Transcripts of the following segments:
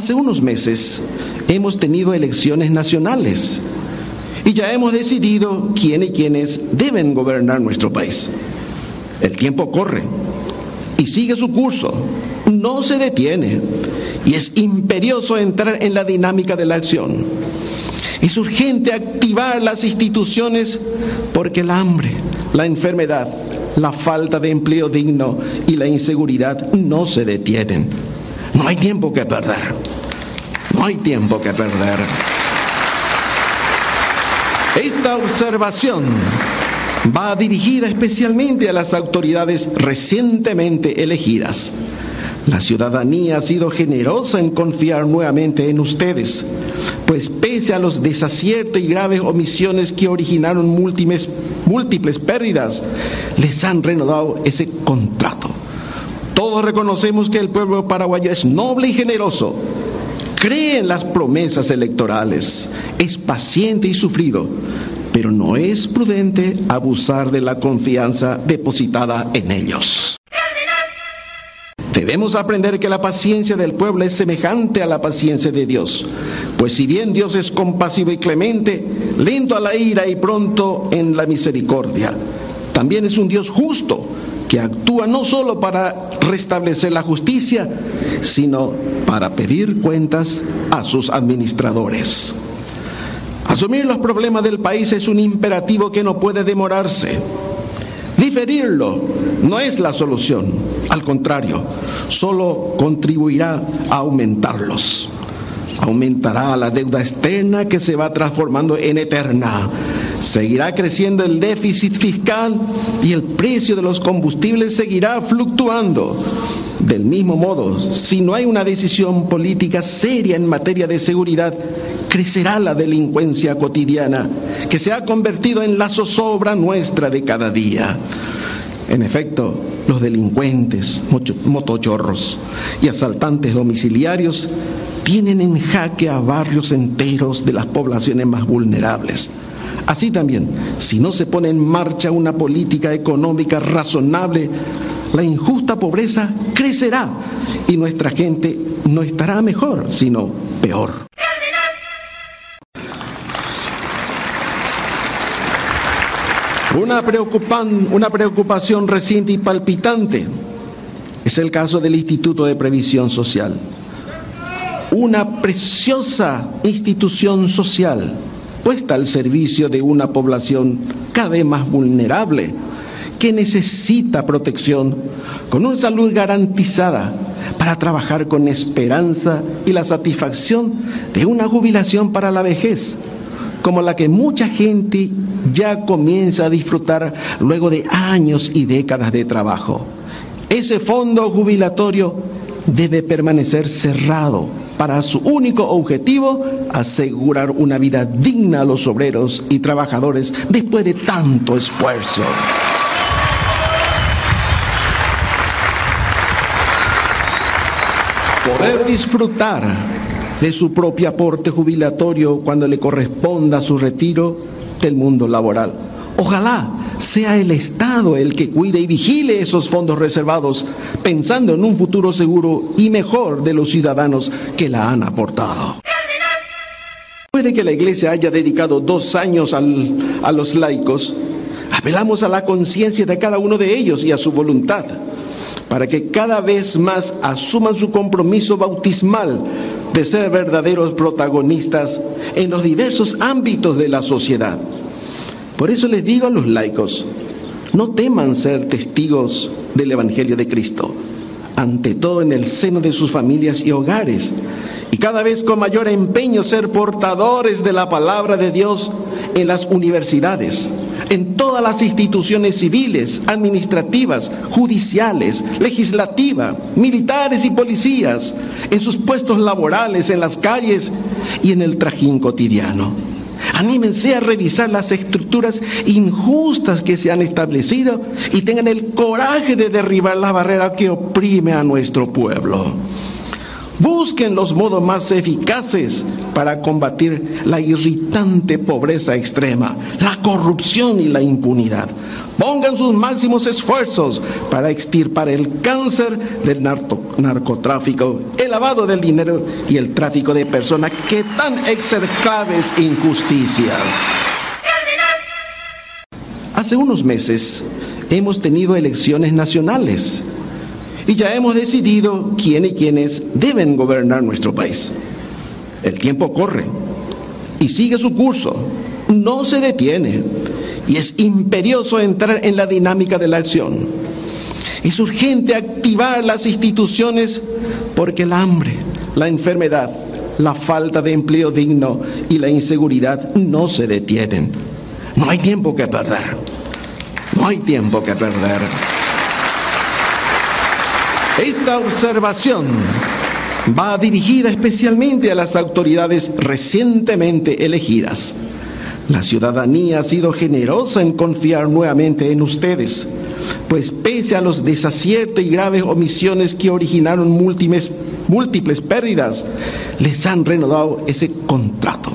Hace unos meses hemos tenido elecciones nacionales y ya hemos decidido quién y quiénes deben gobernar nuestro país. El tiempo corre y sigue su curso, no se detiene y es imperioso entrar en la dinámica de la acción. Es urgente activar las instituciones porque el hambre, la enfermedad, la falta de empleo digno y la inseguridad no se detienen. No hay tiempo que perder. No hay tiempo que perder. Esta observación va dirigida especialmente a las autoridades recientemente elegidas. La ciudadanía ha sido generosa en confiar nuevamente en ustedes, pues pese a los desaciertos y graves omisiones que originaron múltiples, pérdidas, les han renovado ese contrato. Todos reconocemos que el pueblo paraguayo es noble y generoso, cree en las promesas electorales, es paciente y sufrido, pero no es prudente abusar de la confianza depositada en ellos. Debemos aprender que la paciencia del pueblo es semejante a la paciencia de Dios, pues si bien Dios es compasivo y clemente, lento a la ira y pronto en la misericordia, también es un Dios justo que actúa no solo para restablecer la justicia, sino para pedir cuentas a sus administradores. Asumir los problemas del país es un imperativo que no puede demorarse. Diferirlo no es la solución, al contrario, solo contribuirá a aumentarlos. Aumentará la deuda externa que se va transformando en eterna. Seguirá creciendo el déficit fiscal y el precio de los combustibles seguirá fluctuando. Del mismo modo, si no hay una decisión política seria en materia de seguridad, crecerá la delincuencia cotidiana, que se ha convertido en la zozobra nuestra de cada día. En efecto, los delincuentes, motochorros y asaltantes domiciliarios tienen en jaque a barrios enteros de las poblaciones más vulnerables. Así también, si no se pone en marcha una política económica razonable, la injusta pobreza crecerá y nuestra gente no estará mejor, sino peor. Una, una preocupación reciente y palpitante es el caso del Instituto de Previsión Social. Una preciosa institución social puesta al servicio de una población cada vez más vulnerable que necesita protección con una salud garantizada para trabajar con esperanza y la satisfacción de una jubilación para la vejez, como la que mucha gente ya comienza a disfrutar luego de años y décadas de trabajo. Ese fondo jubilatorio debe permanecer cerrado para su único objetivo, asegurar una vida digna a los obreros y trabajadores después de tanto esfuerzo. Poder disfrutar de su propio aporte jubilatorio cuando le corresponda su retiro del mundo laboral. Ojalá sea el Estado el que cuide y vigile esos fondos reservados, pensando en un futuro seguro y mejor de los ciudadanos que la han aportado. Puede que la Iglesia haya dedicado dos años a los laicos, apelamos a la conciencia de cada uno de ellos y a su voluntad, para que cada vez más asuman su compromiso bautismal de ser verdaderos protagonistas en los diversos ámbitos de la sociedad. Por eso les digo a los laicos, no teman ser testigos del Evangelio de Cristo, ante todo en el seno de sus familias y hogares, y cada vez con mayor empeño ser portadores de la palabra de Dios en las universidades, en todas las instituciones civiles, administrativas, judiciales, legislativas, militares y policías, en sus puestos laborales, en las calles y en el trajín cotidiano. Anímense a revisar las estructuras injustas que se han establecido y tengan el coraje de derribar la barrera que oprime a nuestro pueblo. Busquen los modos más eficaces para combatir la irritante pobreza extrema, la corrupción y la impunidad. Pongan sus máximos esfuerzos para extirpar el cáncer del narcotráfico, el lavado del dinero y el tráfico de personas que tan execrables injusticias. Hace unos meses hemos tenido elecciones nacionales y ya hemos decidido quién y quiénes deben gobernar nuestro país. El tiempo corre y sigue su curso, no se detiene y es imperioso entrar en la dinámica de la acción. Es urgente activar las instituciones porque el hambre, la enfermedad, la falta de empleo digno y la inseguridad no se detienen. No hay tiempo que perder. No hay tiempo que perder. Esta observación va dirigida especialmente a las autoridades recientemente elegidas. La ciudadanía ha sido generosa en confiar nuevamente en ustedes, pues pese a los desaciertos y graves omisiones que originaron múltiples, pérdidas, les han renovado ese contrato.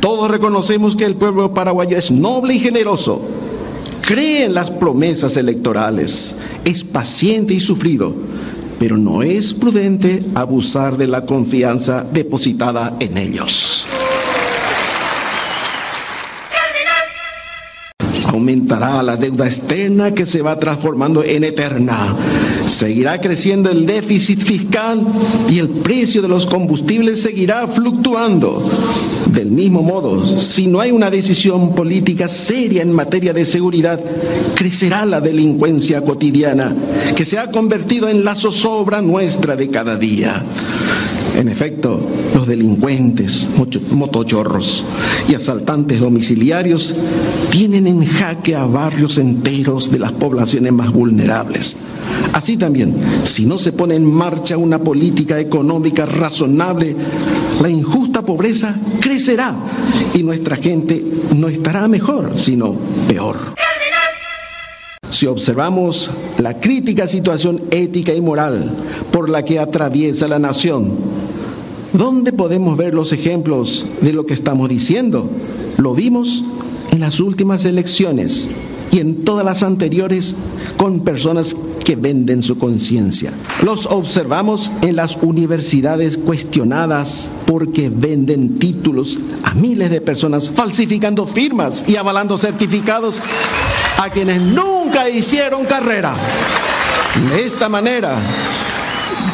Todos reconocemos que el pueblo paraguayo es noble y generoso, cree en las promesas electorales, es paciente y sufrido, pero no es prudente abusar de la confianza depositada en ellos. Aumentará la deuda externa que se va transformando en eterna. Seguirá creciendo el déficit fiscal y el precio de los combustibles seguirá fluctuando. Del mismo modo, si no hay una decisión política seria en materia de seguridad, crecerá la delincuencia cotidiana que se ha convertido en la zozobra nuestra de cada día. En efecto, los delincuentes, motochorros y asaltantes domiciliarios tienen en jaque a barrios enteros de las poblaciones más vulnerables. Así también, si no se pone en marcha una política económica razonable, la injusta pobreza crecerá y nuestra gente no estará mejor, sino peor. Si observamos la crítica situación ética y moral por la que atraviesa la nación, ¿dónde podemos ver los ejemplos de lo que estamos diciendo? Lo vimos en las últimas elecciones y en todas las anteriores con personas que venden su conciencia. Los observamos en las universidades cuestionadas porque venden títulos a miles de personas, falsificando firmas y avalando certificados a quienes nunca hicieron carrera. De esta manera,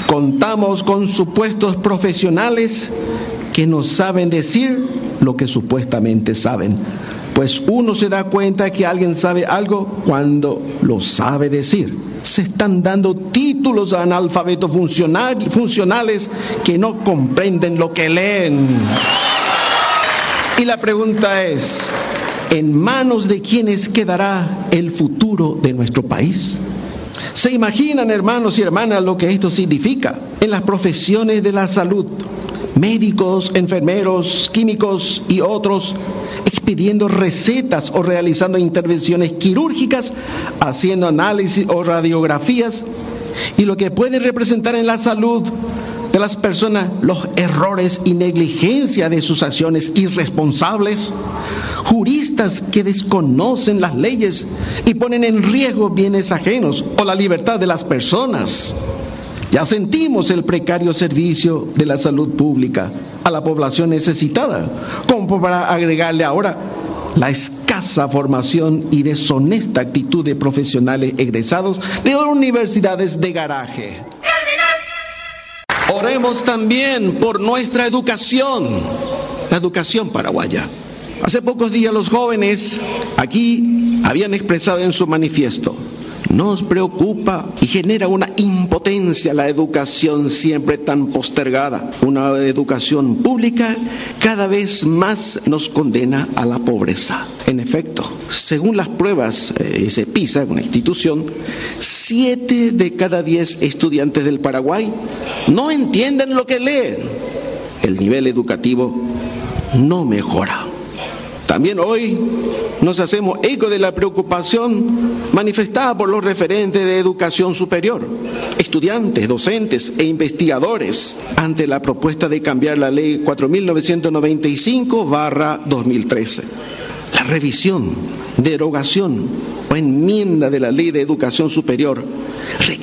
contamos con supuestos profesionales que no saben decir lo que supuestamente saben pues uno se da cuenta que alguien sabe algo cuando lo sabe decir. Se están dando títulos a analfabetos funcionales que no comprenden lo que leen. Y la pregunta es, ¿en manos de quiénes quedará el futuro de nuestro país? ¿Se imaginan, hermanos y hermanas, lo que esto significa en las profesiones de la salud? Médicos, enfermeros, químicos y otros pidiendo recetas o realizando intervenciones quirúrgicas, haciendo análisis o radiografías y lo que puede representar en la salud de las personas los errores y negligencia de sus acciones irresponsables, juristas que desconocen las leyes y ponen en riesgo bienes ajenos o la libertad de las personas. Ya sentimos el precario servicio de la salud pública a la población necesitada, como para agregarle ahora la escasa formación y deshonesta actitud de profesionales egresados de universidades de garaje. Oremos también por nuestra educación, la educación paraguaya. Hace pocos días los jóvenes aquí habían expresado en su manifiesto, nos preocupa y genera una impotencia la educación siempre tan postergada. Una educación pública cada vez más nos condena a la pobreza. En efecto, según las pruebas, eh, ese PISA, una institución, siete de cada diez estudiantes del Paraguay no entienden lo que leen. El nivel educativo no mejora. También hoy nos hacemos eco de la preocupación manifestada por los referentes de educación superior, estudiantes, docentes e investigadores ante la propuesta de cambiar la ley 4995-2013. La revisión, derogación o enmienda de la ley de educación superior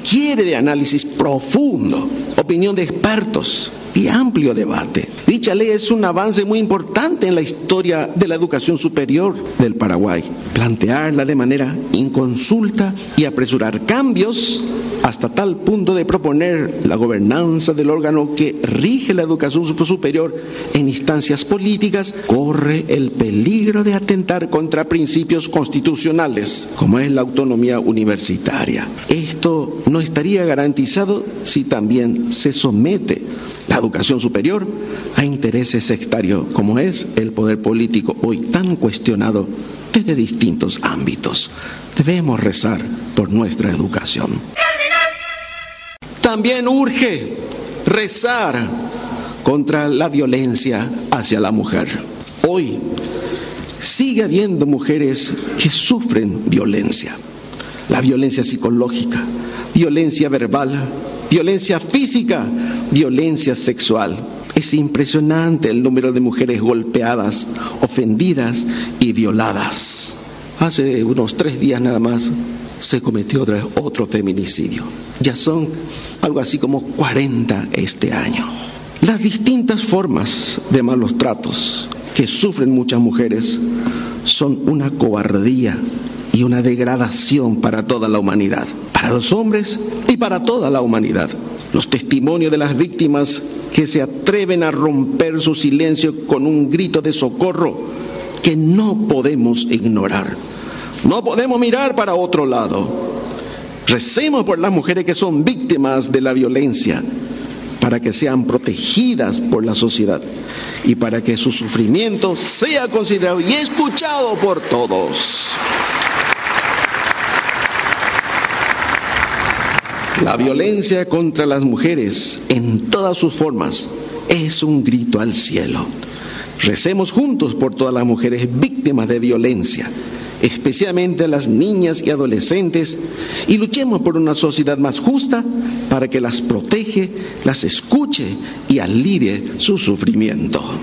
requiere de análisis profundo, opinión de expertos, y amplio debate. Dicha ley es un avance muy importante en la historia de la educación superior del Paraguay. Plantearla de manera inconsulta y apresurar cambios hasta tal punto de proponer la gobernanza del órgano que rige la educación superior en instancias políticas corre el peligro de atentar contra principios constitucionales, como es la autonomía universitaria. Esto no estaría garantizado si también se somete la educación superior a intereses sectarios como es el poder político hoy tan cuestionado desde distintos ámbitos. Debemos rezar por nuestra educación. También urge rezar contra la violencia hacia la mujer. Hoy sigue habiendo mujeres que sufren violencia. La violencia psicológica, violencia verbal, violencia física, violencia sexual. Es impresionante el número de mujeres golpeadas, ofendidas y violadas. Hace unos tres días nada más se cometió otro feminicidio. Ya son algo así como 40 este año. Las distintas formas de malos tratos que sufren muchas mujeres son una cobardía y una degradación para toda la humanidad, para los hombres y para toda la humanidad. Los testimonios de las víctimas que se atreven a romper su silencio con un grito de socorro que no podemos ignorar. No podemos mirar para otro lado. Recemos por las mujeres que son víctimas de la violencia para que sean protegidas por la sociedad y para que su sufrimiento sea considerado y escuchado por todos. La violencia contra las mujeres en todas sus formas es un grito al cielo. Recemos juntos por todas las mujeres víctimas de violencia, especialmente las niñas y adolescentes, y luchemos por una sociedad más justa para que las protege, las escuche y alivie su sufrimiento.